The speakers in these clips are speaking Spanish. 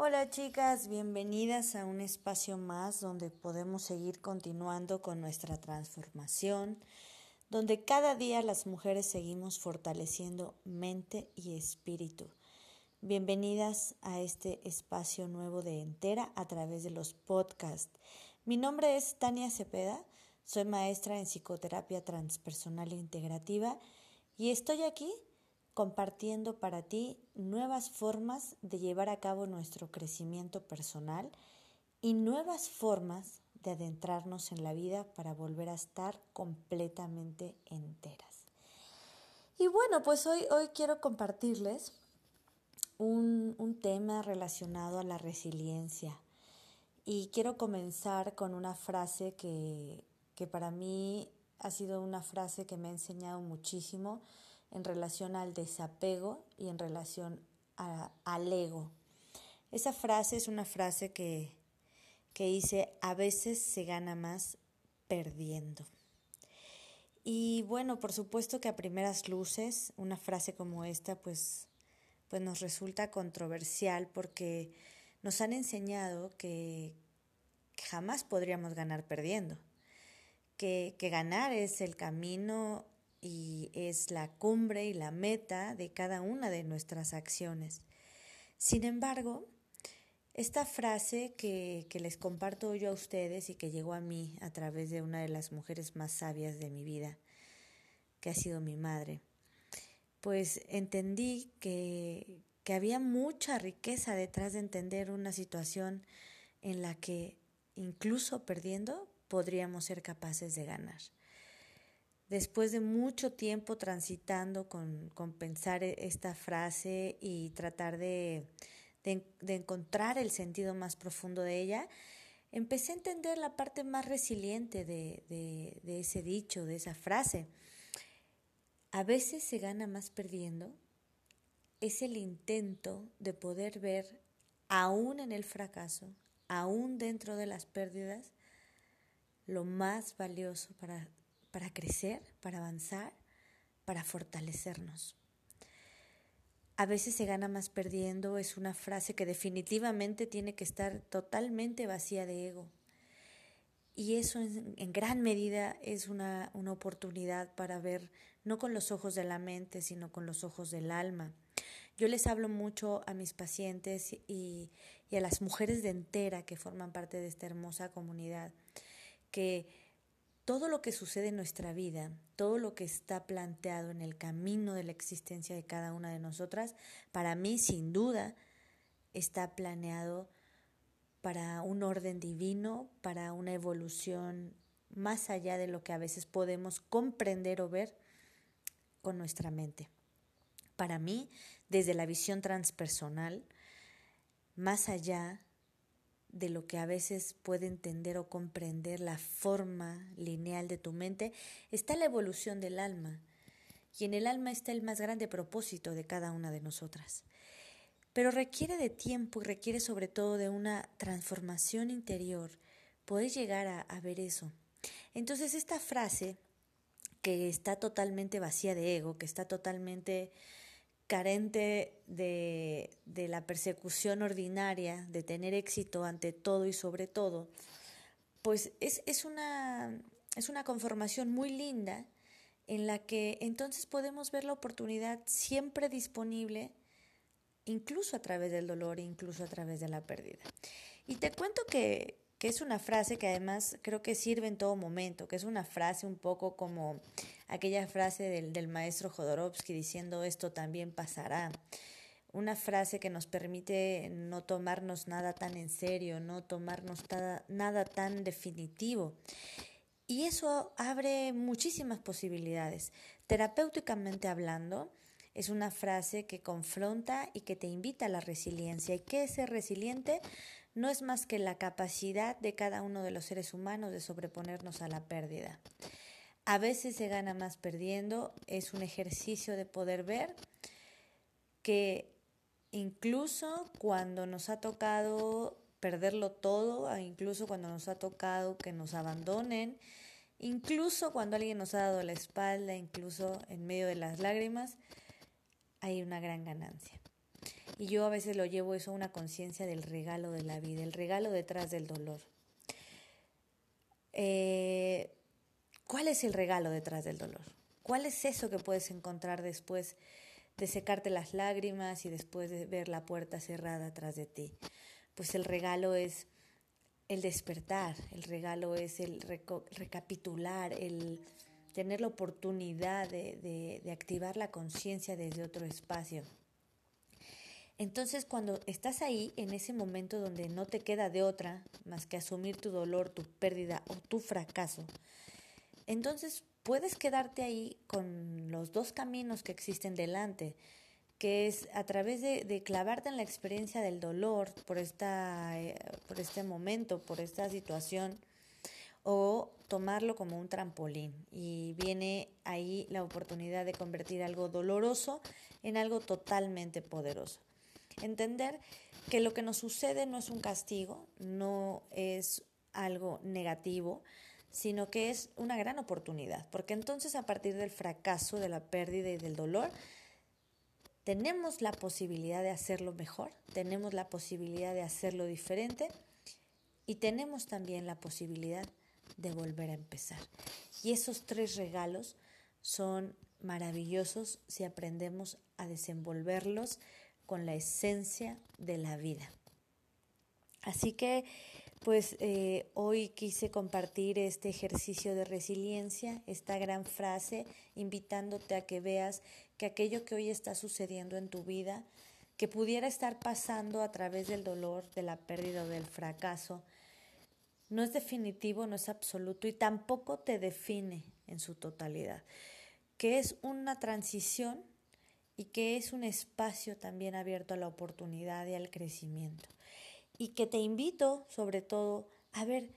Hola chicas, bienvenidas a un espacio más donde podemos seguir continuando con nuestra transformación, donde cada día las mujeres seguimos fortaleciendo mente y espíritu. Bienvenidas a este espacio nuevo de Entera a través de los podcasts. Mi nombre es Tania Cepeda, soy maestra en psicoterapia transpersonal integrativa y estoy aquí compartiendo para ti nuevas formas de llevar a cabo nuestro crecimiento personal y nuevas formas de adentrarnos en la vida para volver a estar completamente enteras. Y bueno, pues hoy, hoy quiero compartirles un, un tema relacionado a la resiliencia. Y quiero comenzar con una frase que, que para mí ha sido una frase que me ha enseñado muchísimo en relación al desapego y en relación al ego. Esa frase es una frase que, que dice, a veces se gana más perdiendo. Y bueno, por supuesto que a primeras luces una frase como esta pues, pues nos resulta controversial porque nos han enseñado que jamás podríamos ganar perdiendo, que, que ganar es el camino y es la cumbre y la meta de cada una de nuestras acciones. Sin embargo, esta frase que, que, les comparto yo a ustedes y que llegó a mí a través de una de las mujeres más sabias de mi vida, que ha sido mi madre, pues entendí que, que había mucha riqueza detrás de entender una situación en la que incluso perdiendo podríamos ser capaces de ganar después de mucho tiempo transitando con, con pensar e, esta frase y tratar de, de, encontrar el sentido más profundo de ella, empecé a entender la parte más resiliente de, de, de ese dicho, de esa frase. A veces se gana más perdiendo. Es el intento de poder ver, aún en el fracaso, aún dentro de las pérdidas, lo más valioso para para crecer, para avanzar, para fortalecernos. A veces se gana más perdiendo es una frase que definitivamente tiene que estar totalmente vacía de ego. Y eso en, gran medida es una, una, oportunidad para ver no con los ojos de la mente, sino con los ojos del alma. Yo les hablo mucho a mis pacientes y, y a las mujeres de entera que forman parte de esta hermosa comunidad, que todo lo que sucede en nuestra vida, todo lo que está planteado en el camino de la existencia de cada una de nosotras, para mí sin duda está planeado para un orden divino, para una evolución más allá de lo que a veces podemos comprender o ver con nuestra mente. Para mí, desde la visión transpersonal, más allá de lo que a veces puede entender o comprender la forma lineal de tu mente, está la evolución del alma. Y en el alma está el más grande propósito de cada una de nosotras. Pero requiere de tiempo y requiere sobre todo de una transformación interior. Poder llegar a, a ver eso. Entonces esta frase, que está totalmente vacía de ego, que está totalmente carente de, de, la persecución ordinaria, de tener éxito ante todo y sobre todo, pues es, es, una, es una conformación muy linda en la que entonces podemos ver la oportunidad siempre disponible, incluso a través del dolor, incluso a través de la pérdida. Y te cuento que, que es una frase que además creo que sirve en todo momento, que es una frase un poco como aquella frase del, del maestro Jodorowsky diciendo esto también pasará. Una frase que nos permite no tomarnos nada tan en serio, no tomarnos nada, tan definitivo. Y eso abre muchísimas posibilidades. Terapéuticamente hablando, es una frase que confronta y que te invita a la resiliencia. ¿Y qué es ser resiliente? No es más que la capacidad de cada uno de los seres humanos de sobreponernos a la pérdida. A veces se gana más perdiendo, es un ejercicio de poder ver que incluso cuando nos ha tocado perderlo todo, incluso cuando nos ha tocado que nos abandonen, incluso cuando alguien nos ha dado la espalda, incluso en medio de las lágrimas, hay una gran ganancia. Y yo a veces lo llevo eso a una conciencia del regalo de la vida, el regalo detrás del dolor. Eh, ¿Cuál es el regalo detrás del dolor? ¿Cuál es eso que puedes encontrar después de secarte las lágrimas y después de ver la puerta cerrada atrás de ti? Pues el regalo es el despertar, el regalo es el recapitular, el tener la oportunidad de, de activar la conciencia desde otro espacio. Entonces cuando estás ahí, en ese momento donde no te queda de otra más que asumir tu dolor, tu pérdida o tu fracaso, entonces puedes quedarte ahí con los dos caminos que existen delante, que es a través de, clavarte en la experiencia del dolor por, esta, eh, por este momento, por esta situación, o tomarlo como un trampolín. Y viene ahí la oportunidad de convertir algo doloroso en algo totalmente poderoso. Entender que lo que nos sucede no es un castigo, no es algo negativo, sino que es una gran oportunidad, porque entonces a partir del fracaso, de la pérdida y del dolor, tenemos la posibilidad de hacerlo mejor, tenemos la posibilidad de hacerlo diferente y tenemos también la posibilidad de volver a empezar. Y esos tres regalos son maravillosos si aprendemos a desenvolverlos con la esencia de la vida. Así que, pues eh, hoy quise compartir este ejercicio de resiliencia, esta gran frase, invitándote a que veas que aquello que hoy está sucediendo en tu vida, que pudiera estar pasando a través del dolor, de la pérdida o del fracaso, no es definitivo, no es absoluto y tampoco te define en su totalidad, que es una transición y que es un espacio también abierto a la oportunidad y al crecimiento. Y que te invito sobre todo a ver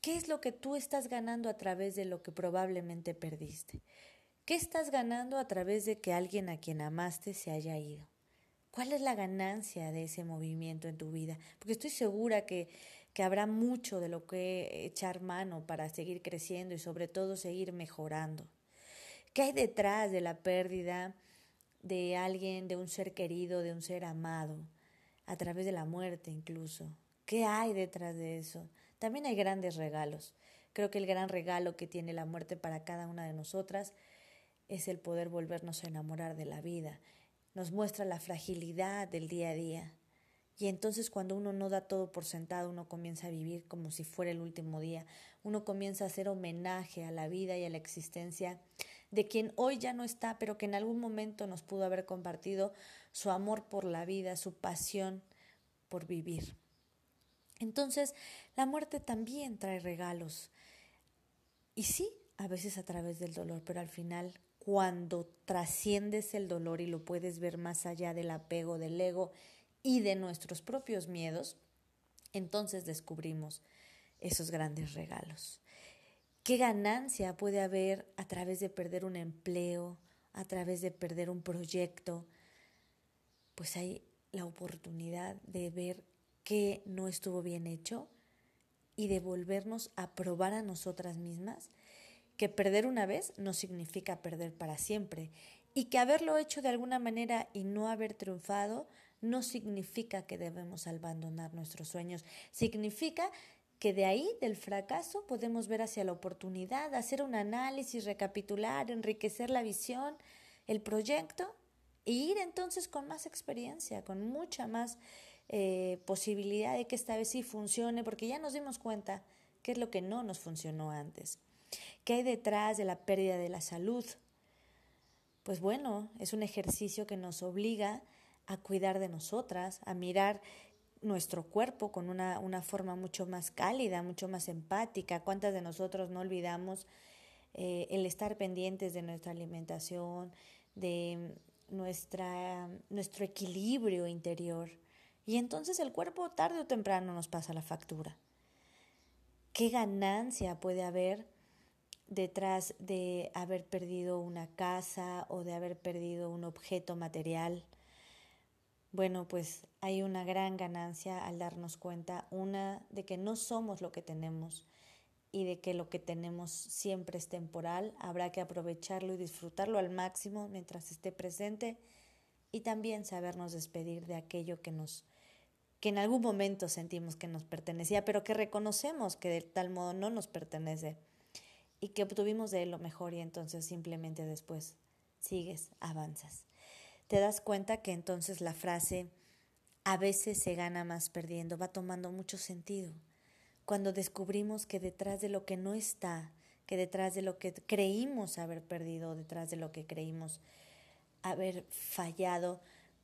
qué es lo que tú estás ganando a través de lo que probablemente perdiste. ¿Qué estás ganando a través de que alguien a quien amaste se haya ido? ¿Cuál es la ganancia de ese movimiento en tu vida? Porque estoy segura que, que habrá mucho de lo que echar mano para seguir creciendo y sobre todo seguir mejorando. ¿Qué hay detrás de la pérdida? de alguien, de un ser querido, de un ser amado, a través de la muerte incluso. ¿Qué hay detrás de eso? También hay grandes regalos. Creo que el gran regalo que tiene la muerte para cada una de nosotras es el poder volvernos a enamorar de la vida. Nos muestra la fragilidad del día a día. Y entonces cuando uno no da todo por sentado, uno comienza a vivir como si fuera el último día. Uno comienza a hacer homenaje a la vida y a la existencia de quien hoy ya no está, pero que en algún momento nos pudo haber compartido su amor por la vida, su pasión por vivir. Entonces, la muerte también trae regalos. Y sí, a veces a través del dolor, pero al final, cuando trasciendes el dolor y lo puedes ver más allá del apego, del ego y de nuestros propios miedos, entonces descubrimos esos grandes regalos. ¿Qué ganancia puede haber a través de perder un empleo, a través de perder un proyecto? Pues hay la oportunidad de ver qué no estuvo bien hecho y de volvernos a probar a nosotras mismas que perder una vez no significa perder para siempre y que haberlo hecho de alguna manera y no haber triunfado no significa que debemos abandonar nuestros sueños, significa que de ahí, del fracaso, podemos ver hacia la oportunidad, hacer un análisis, recapitular, enriquecer la visión, el proyecto e ir entonces con más experiencia, con mucha más eh, posibilidad de que esta vez sí funcione, porque ya nos dimos cuenta qué es lo que no nos funcionó antes. ¿Qué hay detrás de la pérdida de la salud? Pues bueno, es un ejercicio que nos obliga a cuidar de nosotras, a mirar nuestro cuerpo con una, una, forma mucho más cálida, mucho más empática. ¿Cuántas de nosotros no olvidamos eh, el estar pendientes de nuestra alimentación, de nuestra, nuestro equilibrio interior? Y entonces el cuerpo tarde o temprano nos pasa la factura. ¿Qué ganancia puede haber detrás de haber perdido una casa o de haber perdido un objeto material? Bueno, pues hay una gran ganancia al darnos cuenta, una, de que no somos lo que tenemos y de que lo que tenemos siempre es temporal, habrá que aprovecharlo y disfrutarlo al máximo mientras esté presente y también sabernos despedir de aquello que nos que en algún momento sentimos que nos pertenecía, pero que reconocemos que de tal modo no nos pertenece y que obtuvimos de él lo mejor y entonces simplemente después sigues, avanzas. Te das cuenta que entonces la frase a veces se gana más perdiendo va tomando mucho sentido. Cuando descubrimos que detrás de lo que no está, que detrás de lo que creímos haber perdido, detrás de lo que creímos haber fallado,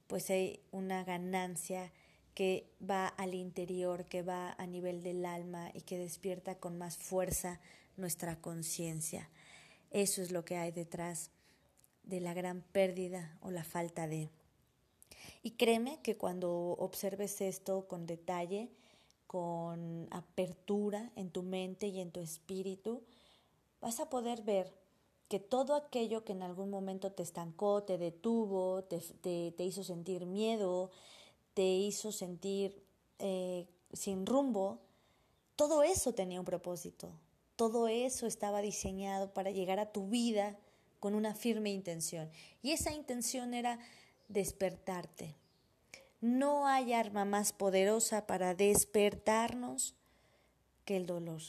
pues hay una ganancia que va al interior, que va a nivel del alma y que despierta con más fuerza nuestra conciencia. Eso es lo que hay detrás de la gran pérdida o la falta de. Y créeme que cuando observes esto con detalle, con apertura en tu mente y en tu espíritu, vas a poder ver que todo aquello que en algún momento te estancó, te detuvo, te, te, hizo sentir miedo, te hizo sentir eh, sin rumbo, todo eso tenía un propósito, todo eso estaba diseñado para llegar a tu vida con una firme intención. Y esa intención era despertarte. No hay arma más poderosa para despertarnos que el dolor.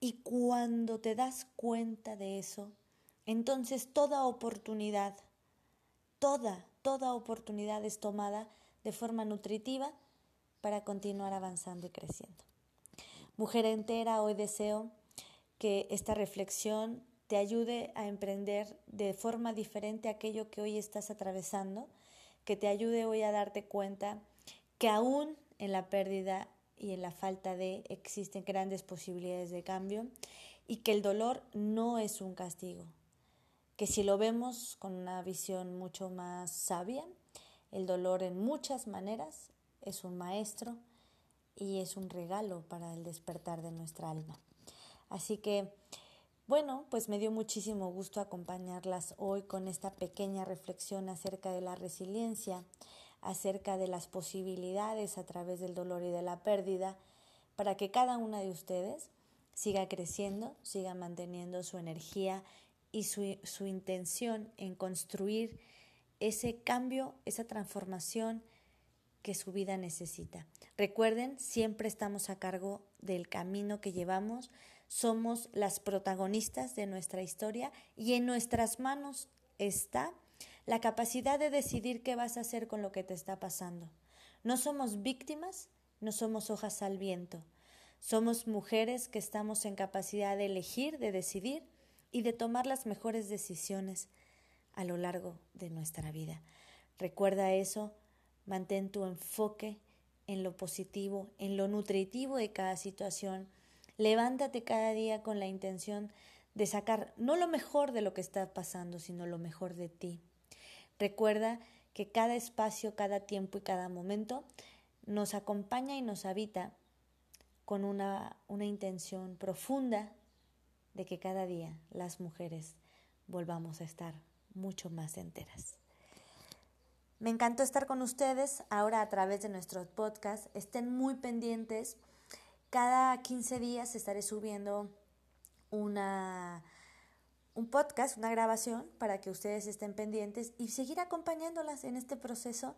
Y cuando te das cuenta de eso, entonces toda oportunidad, toda, toda oportunidad es tomada de forma nutritiva para continuar avanzando y creciendo. Mujer entera, hoy deseo que esta reflexión te ayude a emprender de forma diferente aquello que hoy estás atravesando, que te ayude hoy a darte cuenta que aún en la pérdida y en la falta de existen grandes posibilidades de cambio y que el dolor no es un castigo, que si lo vemos con una visión mucho más sabia, el dolor en muchas maneras es un maestro y es un regalo para el despertar de nuestra alma. Así que, bueno, pues me dio muchísimo gusto acompañarlas hoy con esta pequeña reflexión acerca de la resiliencia acerca de las posibilidades a través del dolor y de la pérdida, para que cada una de ustedes siga creciendo, siga manteniendo su energía y su, su intención en construir ese cambio, esa transformación que su vida necesita. Recuerden, siempre estamos a cargo del camino que llevamos, somos las protagonistas de nuestra historia y en nuestras manos está la capacidad de decidir qué vas a hacer con lo que te está pasando. No somos víctimas, no somos hojas al viento. Somos mujeres que estamos en capacidad de elegir, de decidir y de tomar las mejores decisiones a lo largo de nuestra vida. Recuerda eso, mantén tu enfoque en lo positivo, en lo nutritivo de cada situación. Levántate cada día con la intención de sacar no lo mejor de lo que está pasando, sino lo mejor de ti. Recuerda que cada espacio, cada tiempo y cada momento nos acompaña y nos habita con una, una intención profunda de que cada día las mujeres volvamos a estar mucho más enteras. Me encantó estar con ustedes ahora a través de nuestro podcast. Estén muy pendientes. Cada 15 días estaré subiendo una un podcast, una grabación para que ustedes estén pendientes y seguir acompañándolas en este proceso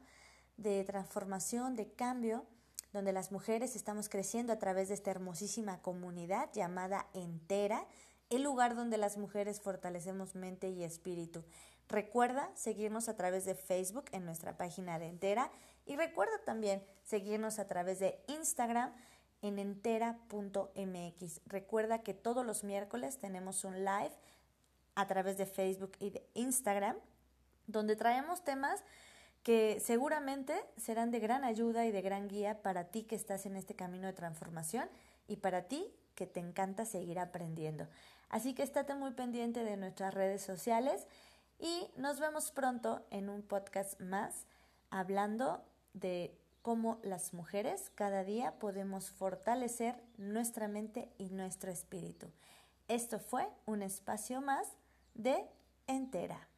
de transformación, de cambio, donde las mujeres estamos creciendo a través de esta hermosísima comunidad llamada Entera, el lugar donde las mujeres fortalecemos mente y espíritu. Recuerda seguirnos a través de Facebook en nuestra página de Entera y recuerda también seguirnos a través de Instagram en entera.mx. Recuerda que todos los miércoles tenemos un live a través de Facebook y de Instagram, donde traemos temas que seguramente serán de gran ayuda y de gran guía para ti que estás en este camino de transformación y para ti que te encanta seguir aprendiendo. Así que estate muy pendiente de nuestras redes sociales y nos vemos pronto en un podcast más hablando de cómo las mujeres cada día podemos fortalecer nuestra mente y nuestro espíritu. Esto fue un espacio más de entera.